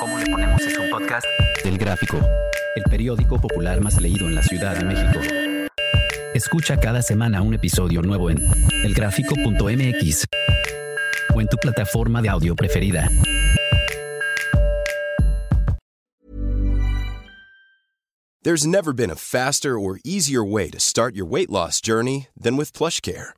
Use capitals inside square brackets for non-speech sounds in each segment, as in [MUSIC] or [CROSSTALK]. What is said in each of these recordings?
¿Cómo le ponemos es un podcast? Del Gráfico, el periódico popular más leído en la Ciudad de México. Escucha cada semana un episodio nuevo en elgráfico.mx o en tu plataforma de audio preferida. There's never been a faster or easier way to start your weight loss journey than with PlushCare.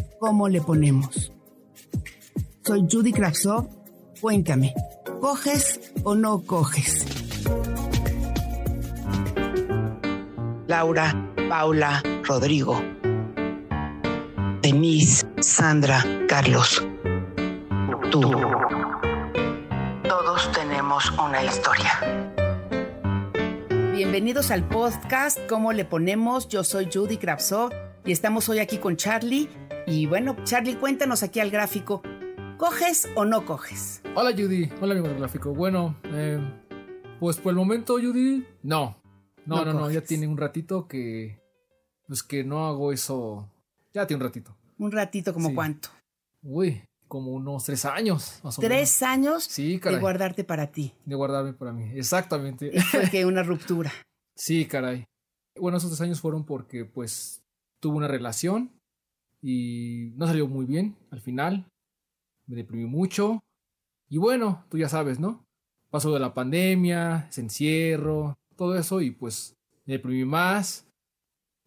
¿Cómo le ponemos? Soy Judy Kravsov. Cuéntame, ¿coges o no coges? Laura, Paula, Rodrigo, Denise, Sandra, Carlos, tú. Todos tenemos una historia. Bienvenidos al podcast ¿Cómo le ponemos? Yo soy Judy Kravsov y estamos hoy aquí con Charlie. Y bueno, Charlie, cuéntanos aquí al gráfico. ¿Coges o no coges? Hola Judy, hola amigo del gráfico. Bueno, eh, pues por el momento Judy, no. No, no, no, ya tiene un ratito que... Pues que no hago eso. Ya tiene un ratito. Un ratito, ¿como Sí. cuánto? Uy, como unos tres años, más o menos. Tres años Sí, de caray. guardarte para ti. De guardarme para mí. Exactamente. Y fue que una ruptura. Sí, caray. Bueno, esos tres años fueron porque pues tuve una relación y no salió muy bien al final. Me deprimí mucho. Y bueno, tú ya sabes, ¿no? Pasó de la pandemia, ese encierro, todo eso y pues me deprimí más.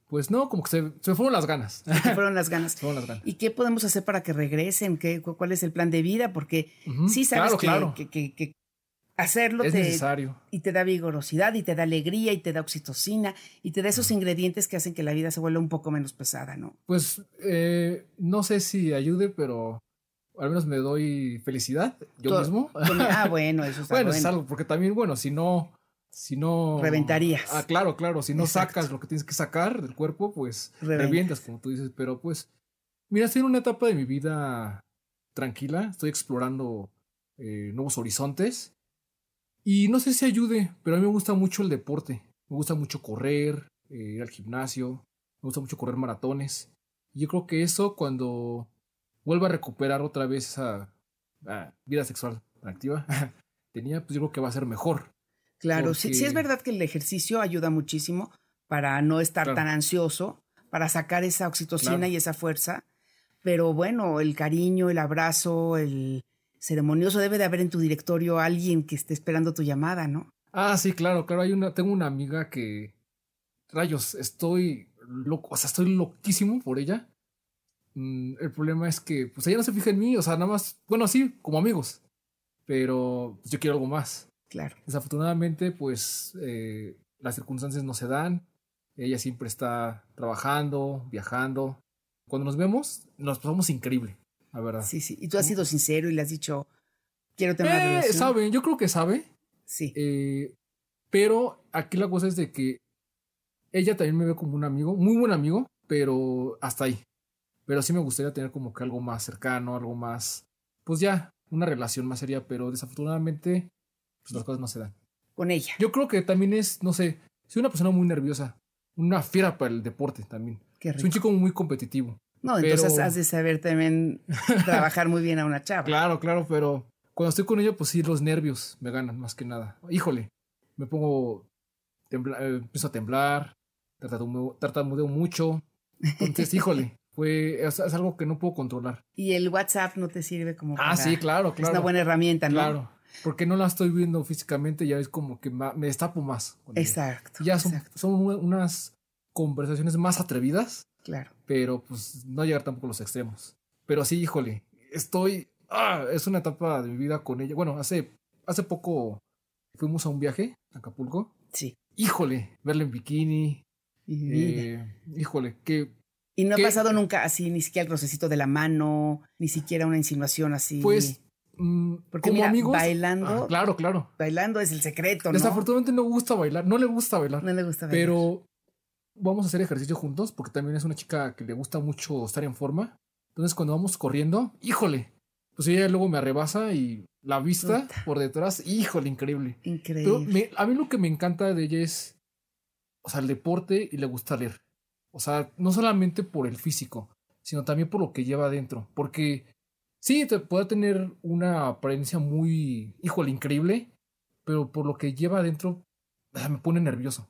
Pues no, como que se, se me fueron las ganas. se fueron las ganas. [LAUGHS] fueron las ganas. ¿Y qué podemos hacer para que regresen? ¿Qué, cu- ¿Cuál es el plan de vida? Porque sí sabes claro, que, claro. que- que- que hacerlo es te, necesario. y te da vigorosidad y te da alegría y te da oxitocina y te da esos ingredientes que hacen que la vida se vuelva un poco menos pesada, ¿no? Pues eh, no sé si ayude, pero al menos me doy felicidad yo mismo. Con- ah, bueno, eso [LAUGHS] está Bueno, bueno. es algo, porque también, bueno, si no, si no... Reventarías. Ah, claro, claro, si no Exacto. sacas lo que tienes que sacar del cuerpo, pues Reventas. revientas, como tú dices, pero pues, mira, estoy en una etapa de mi vida tranquila, estoy explorando eh, nuevos horizontes y no sé si ayude, pero a mí me gusta mucho el deporte, me gusta mucho correr, eh, ir al gimnasio, me gusta mucho correr maratones, y yo creo que eso cuando vuelva a recuperar otra vez esa ah, vida sexual activa [LAUGHS] tenía, pues yo creo que va a ser mejor. Claro, sí, sí es verdad que el ejercicio ayuda muchísimo para no estar Claro. tan ansioso, para sacar esa oxitocina Claro. y esa fuerza. Pero bueno, el cariño, el abrazo, el ceremonioso debe de haber en tu directorio alguien que esté esperando tu llamada, ¿no? Ah, sí, claro, claro. Hay una, tengo una amiga que. Rayos, estoy loco. O sea, estoy loquísimo por ella. Mm, el problema es que, pues ella no se fija en mí. O sea, nada más. Bueno, sí, como amigos. Pero pues, yo quiero algo más. Claro. Desafortunadamente, pues eh, las circunstancias no se dan. Ella siempre está trabajando, viajando. Cuando nos vemos, nos pasamos increíble, la verdad. Sí, sí. Y tú has sido sincero y le has dicho, quiero tener una Eh, relación. sabe, yo creo que sabe. Sí. Eh, pero aquí la cosa es de que ella también me ve como un amigo, muy buen amigo, pero hasta ahí. Pero sí me gustaría tener como que algo más cercano, algo más, pues ya, una relación más seria, pero desafortunadamente, pues las cosas no se dan. Con ella. Yo creo que también es, no sé, soy una persona muy nerviosa, una fiera para el deporte también. Qué Soy un chico muy competitivo. No, pero- entonces has de saber también trabajar muy bien a una chava. [LAUGHS] Claro, claro, pero cuando estoy con ella, pues sí, los nervios me ganan más que nada. Híjole, me pongo, tembla- eh, empiezo a temblar, tartamudeo, tartamudeo mucho. Entonces, [LAUGHS] híjole, fue, es, es algo que no puedo controlar. Y el WhatsApp no te sirve como Ah, sí, claro, Es claro. una buena herramienta, ¿no? Claro, porque no la estoy viendo físicamente, ya es como que me destapo más. Exacto. Ya son, exacto, son unas conversaciones más atrevidas, Claro. pero pues no llegar tampoco a los extremos. Pero sí, híjole, estoy... Ah, es una etapa de mi vida con ella. Bueno, hace, hace poco fuimos a un viaje a Acapulco. Sí. Híjole, verla en bikini. Eh, híjole, que y no ha pasado nunca así, ni siquiera el rocecito de la mano, ni siquiera una insinuación así. pues mm, Porque como mira, amigos. bailando- Ah, claro, claro. Bailando es el secreto, ¿no? Desafortunadamente no gusta bailar, no le gusta bailar. No le gusta bailar. Pero vamos a hacer ejercicio juntos porque también es una chica que le gusta mucho estar en forma. Entonces cuando vamos corriendo, híjole, pues ella luego me arrebasa y la vista Puta. por detrás, híjole, increíble. Pero Increíble. me- a mí lo que me encanta de ella es, o sea, el deporte y le gusta leer. O sea, no solamente por el físico, sino también por lo que lleva adentro. Porque sí, te puede tener una apariencia muy, híjole, increíble, pero por lo que lleva adentro, me pone nervioso.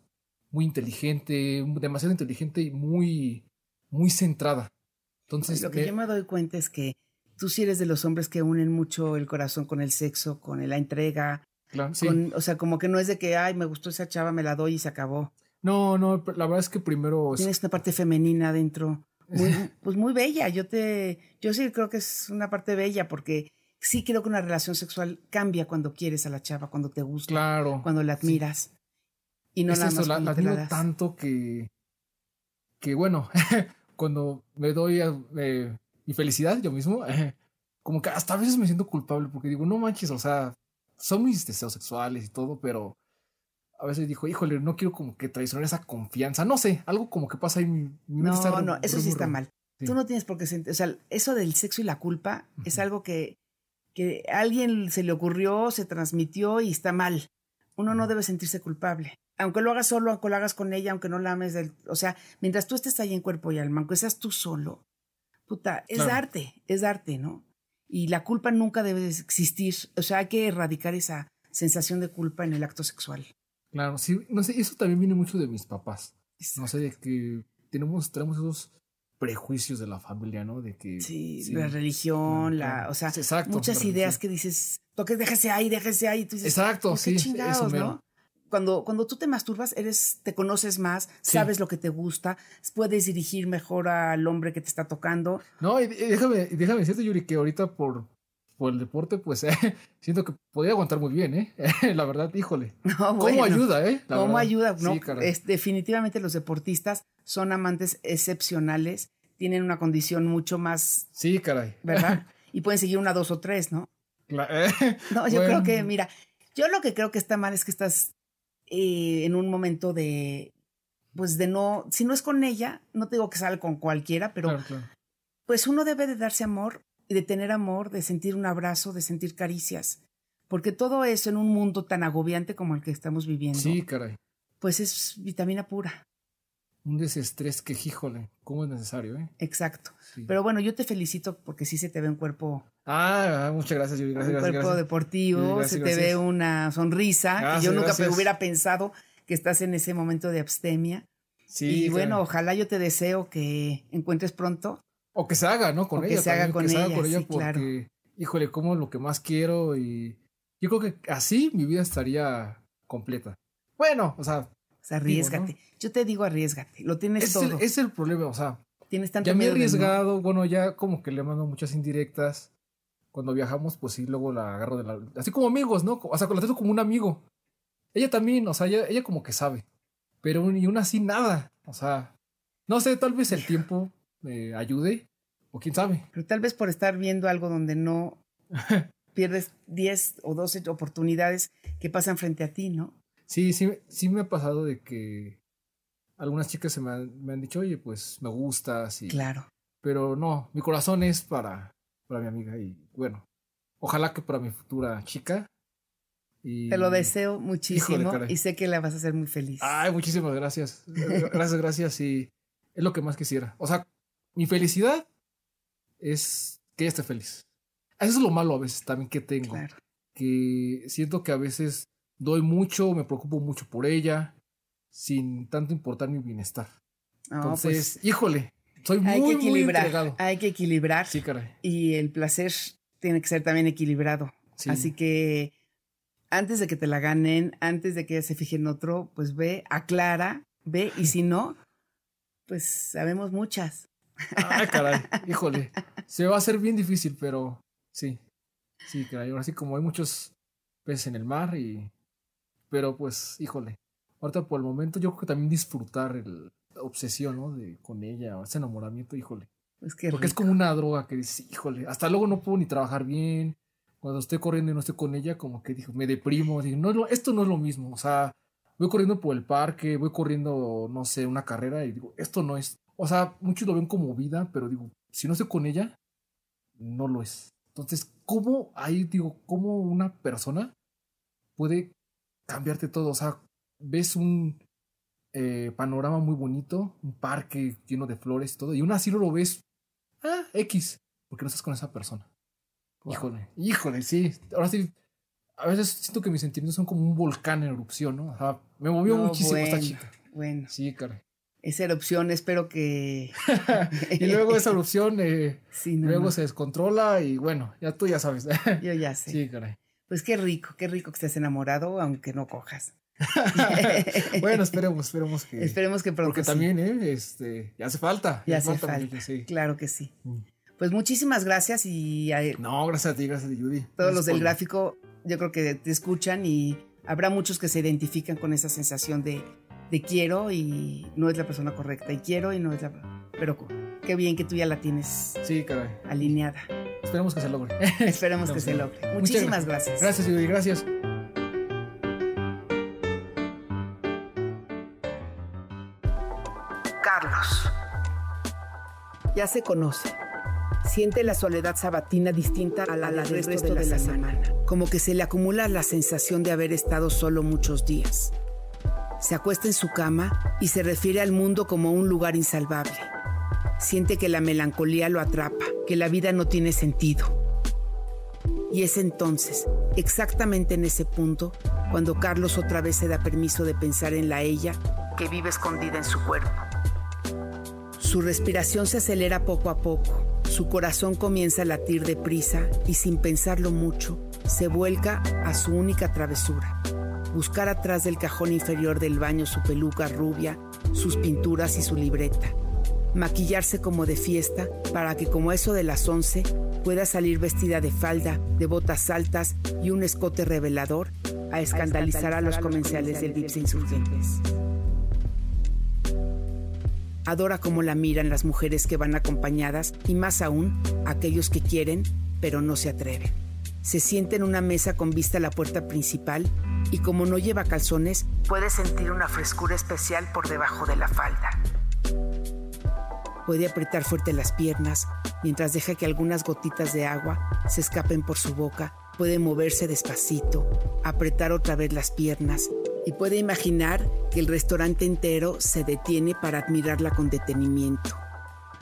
Muy inteligente, demasiado inteligente y muy, muy centrada. Entonces, Lo que me- yo me doy cuenta es que tú sí eres de los hombres que unen mucho el corazón con el sexo, con la entrega. claro, sí. o sea, como que no es de que, ay, me gustó esa chava, me la doy y se acabó. No, no, la verdad es que primero... es- Tienes una parte femenina dentro. Muy, [LAUGHS] pues muy bella. Yo te, yo sí creo que es una parte bella porque sí creo que una relación sexual cambia cuando quieres a la chava, cuando te gusta, claro. cuando la admiras. Y no es nada eso, más la, la das. tanto que, que bueno, [LAUGHS] cuando me doy eh, mi felicidad yo mismo, eh, [LAUGHS] como que hasta a veces me siento culpable porque digo, no manches, o sea, son mis deseos sexuales y todo, pero a veces digo, híjole, no quiero como que traicionar esa confianza, no sé, algo como que pasa ahí. Mi, mi mente está No, no, eso sí está mal. Sí. Tú no tienes por qué sentir, o sea, eso del sexo y la culpa es Ujú. algo que, que a alguien se le ocurrió, se transmitió y está mal. Uno no debe sentirse culpable. Aunque lo hagas solo, aunque lo hagas con ella, aunque no la ames del, o sea, mientras tú estés ahí en cuerpo y alma, aunque seas tú solo, puta, es Claro. darte, es darte, ¿no? Y la culpa nunca debe de existir, o sea, hay que erradicar esa sensación de culpa en el acto sexual. Claro, sí, no sé, eso también viene mucho de mis papás. No sé, de que tenemos, tenemos esos prejuicios de la familia, ¿no? De que... Sí, la religión, la, o sea, exacto, muchas ideas religión. que dices, toque, déjese ahí, déjese ahí. tú dices, Exacto, ¿por qué sí, eso. ¿no? Cuando, cuando tú te masturbas, eres, te conoces más, Sí. sabes lo que te gusta, puedes dirigir mejor al hombre que te está tocando. No, y, déjame, y déjame decirte, Yuri, que ahorita por, por el deporte, pues eh, [LAUGHS] siento que podría aguantar muy bien, ¿eh? [LAUGHS] La verdad, híjole. [LAUGHS] No, ¿Cómo bueno, ayuda, eh? La ¿Cómo verdad. ayuda? No, Sí, caray. es, definitivamente los deportistas son amantes excepcionales, tienen una condición mucho más, Sí, caray. ¿verdad? y pueden seguir una, dos o tres, ¿no? La- eh, No, yo Bueno. creo que, mira, yo lo que creo que está mal es que estás eh, en un momento de, pues de no, si no es con ella, no te digo que salga con cualquiera, pero claro, claro. pues uno debe de darse amor y de tener amor, de sentir un abrazo, de sentir caricias, porque todo eso en un mundo tan agobiante como el que estamos viviendo, Sí, caray. pues es vitamina pura, Un desestrés que, híjole, ¿cómo es necesario, eh? exacto. Sí. Pero bueno, yo te felicito porque sí se te ve un cuerpo, Ah, muchas gracias, Yuri. Gracias, un gracias, cuerpo gracias. deportivo, gracias, se te ve una sonrisa, que yo nunca hubiera pensado que estás en ese momento de abstemia. Sí, y bueno, ojalá yo te deseo que encuentres pronto. O que se haga, ¿no? Con O que ella. se haga con que se haga ella, con ella sí, porque, claro. híjole, como lo que más quiero y yo creo que así mi vida estaría completa. Bueno, o sea, O sea, Digo, arriesgate. ¿no? Yo te digo arriesgate. Lo tienes es el, todo. es el problema, o sea, Tienes tanto ya me he arriesgado, bueno, ya como que le mando muchas indirectas. Cuando viajamos, pues sí, luego la agarro de la... Así como amigos, ¿no? O sea, la trato como un amigo. Ella también, o sea, ella, ella como que sabe. Pero ni una así nada. O sea, no sé, tal vez el tiempo me ayude. O quién sabe. Pero tal vez por estar viendo algo donde no [LAUGHS] pierdes 10 o 12 oportunidades que pasan frente a ti, ¿no? Sí, sí, sí me ha pasado de que algunas chicas se me han, me han dicho, oye, pues me gustas. Y, Claro. Pero no, mi corazón es para, para mi amiga. Y bueno, ojalá que para mi futura chica. Y... Te lo deseo muchísimo y sé que la vas a hacer muy feliz. Ay, muchísimas gracias. [LAUGHS] Gracias, gracias. Y es lo que más quisiera. O sea, mi felicidad es que ella esté feliz. Eso es lo malo a veces también que tengo. claro. Que siento que a veces doy mucho, me preocupo mucho por ella, sin tanto importar mi bienestar. Entonces, pues, híjole, soy muy, hay que muy equilibrar. entregado. Hay que equilibrar. Sí, caray. Y el placer tiene que ser también equilibrado. Sí. Así que antes de que te la ganen, antes de que se fije en otro, pues ve, aclara, ve, y si no, pues sabemos muchas. Ay, caray, [LAUGHS] híjole. Se va a hacer bien difícil, pero sí. Sí, caray. Ahora sí, como hay muchos peces en el mar y... Pero pues, híjole. Ahorita por el momento yo creo que también disfrutar el- la obsesión, ¿no? De, con ella, ese enamoramiento, híjole. Porque es como una droga que dices, híjole, hasta luego no puedo ni trabajar bien. cuando estoy corriendo y no estoy con ella, como que digo, me deprimo, digo, no, esto no es lo mismo, o sea, voy corriendo por el parque, voy corriendo, no sé, una carrera y digo, esto no es, o sea, muchos lo ven como vida, pero digo, si no estoy con ella, no lo es. Entonces, ¿cómo ahí digo, cómo una persona puede cambiarte todo? O sea, ves un eh, panorama muy bonito, un parque lleno de flores y todo, y aún así no lo ves, ah, X, porque no estás con esa persona. Híjole, híjole, sí. Ahora sí, a veces siento que mis sentimientos son como un volcán en erupción, ¿no? Ajá, me movió muchísimo esta chica. Bueno. Sí, caray. Esa erupción, espero que. [LAUGHS] y luego esa erupción, eh, [LAUGHS] luego se descontrola y bueno, ya tú ya sabes. Yo ya sé. Sí, caray. Pues qué rico, qué rico que estés enamorado, aunque no cojas. [LAUGHS] bueno, esperemos, esperemos que. Esperemos que pronto. Porque también, ¿eh? Este, ya hace falta. Ya, hace falta. sí. Claro que sí. Mm. Pues muchísimas gracias y... no, gracias a ti, gracias a ti, Judy. Todos los del gráfico yo creo que te escuchan y habrá muchos que se identifican con esa sensación de, de quiero y no es la persona correcta y quiero y no es la... Pero qué bien que tú ya la tienes sí, caray. alineada. Esperemos que se logre. [LAUGHS] Esperemos que se logre. Muchísimas gracias. Gracias, Judy, gracias. Carlos. Ya se conoce siente la soledad sabatina distinta a la, del resto, de, la, semana. Como que se le acumula la sensación de haber estado solo muchos días. Se acuesta en su cama y se refiere al mundo como un lugar insalvable. Siente que la melancolía lo atrapa, que la vida no tiene sentido. Y es entonces, exactamente en ese punto, cuando Carlos otra vez se da permiso de pensar en la ella que vive escondida en su cuerpo. Su respiración se acelera poco a poco su corazón comienza a latir deprisa y sin pensarlo mucho, se vuelca a su única travesura, buscar atrás del cajón inferior del baño su peluca rubia, sus pinturas y su libreta, maquillarse como de fiesta para que como eso de las once pueda salir vestida de falda, de botas altas y un escote revelador a escandalizar a los comensales del Vips Insurgentes. Adora cómo la miran las mujeres que van acompañadas y más aún aquellos que quieren pero no se atreven. Se siente en una mesa con vista a la puerta principal y como no lleva calzones, puede sentir una frescura especial por debajo de la falda. Puede apretar fuerte las piernas mientras deja que algunas gotitas de agua se escapen por su boca. Puede moverse despacito, apretar otra vez las piernas y puede imaginar que el restaurante entero se detiene para admirarla con detenimiento.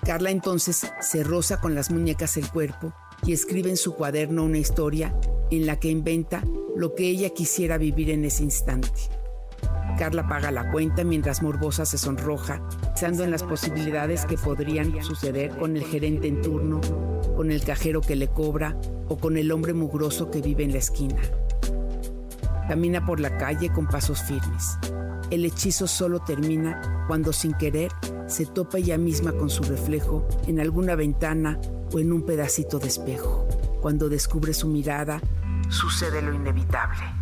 Carla entonces se roza con las muñecas el cuerpo y escribe en su cuaderno una historia en la que inventa lo que ella quisiera vivir en ese instante. Carla paga la cuenta mientras Morbosa se sonroja, pensando en las posibilidades que podrían suceder con el gerente en turno, con el cajero que le cobra o con el hombre mugroso que vive en la esquina. Camina por la calle con pasos firmes. El hechizo solo termina cuando sin querer se topa ella misma con su reflejo en alguna ventana o en un pedacito de espejo. Cuando descubre su mirada, sucede lo inevitable.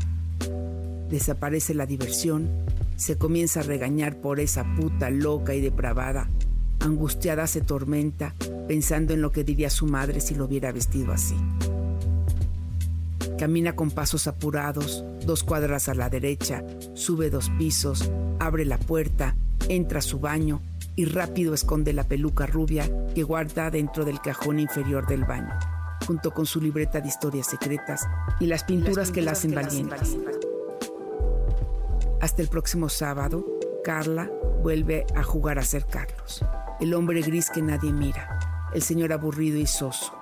Desaparece la diversión, se comienza a regañar por esa puta loca y depravada. Angustiada se tormenta pensando en lo que diría su madre si lo hubiera vestido así. Camina con pasos apurados, dos cuadras a la derecha, sube dos pisos, abre la puerta, entra a su baño y rápido esconde la peluca rubia que guarda dentro del cajón inferior del baño, junto con su libreta de historias secretas y las pinturas, que la hacen valiente. Hasta el próximo sábado, Carla vuelve a jugar a ser Carlos, el hombre gris que nadie mira, el señor aburrido y soso.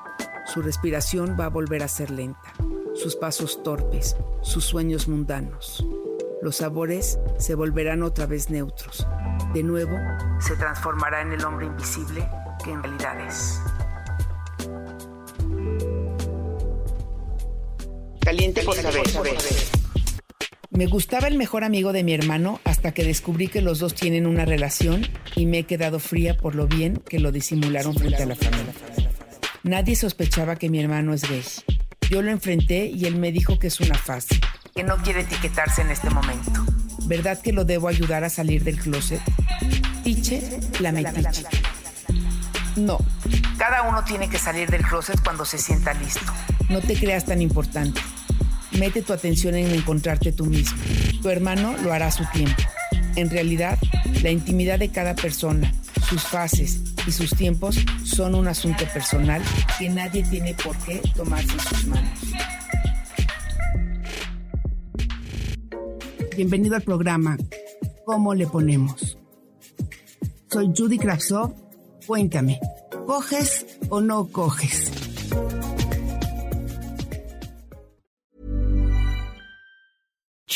Su respiración va a volver a ser lenta sus pasos torpes, sus sueños mundanos. Los sabores se volverán otra vez neutros. De nuevo, se transformará en el hombre invisible que en realidad es. Caliente por saber. Me gustaba el mejor amigo de mi hermano hasta que descubrí que los dos tienen una relación y me he quedado fría por lo bien que lo disimularon frente a la familia. Nadie sospechaba que mi hermano es gay. Yo lo enfrenté y él me dijo que es una fase, que no quiere etiquetarse en este momento. ¿Verdad que lo debo ayudar a salir del closet? Tiche, la metiche. No, cada uno tiene que salir del closet cuando se sienta listo. No te creas tan importante. Mete tu atención en encontrarte tú mismo. Tu hermano lo hará a su tiempo. En realidad, la intimidad de cada persona, sus fases y sus tiempos son un asunto personal que nadie tiene por qué tomarse en sus manos. Bienvenido al programa ¿Cómo le ponemos? Soy Judy Kravsov. Cuéntame, ¿coges o no coges?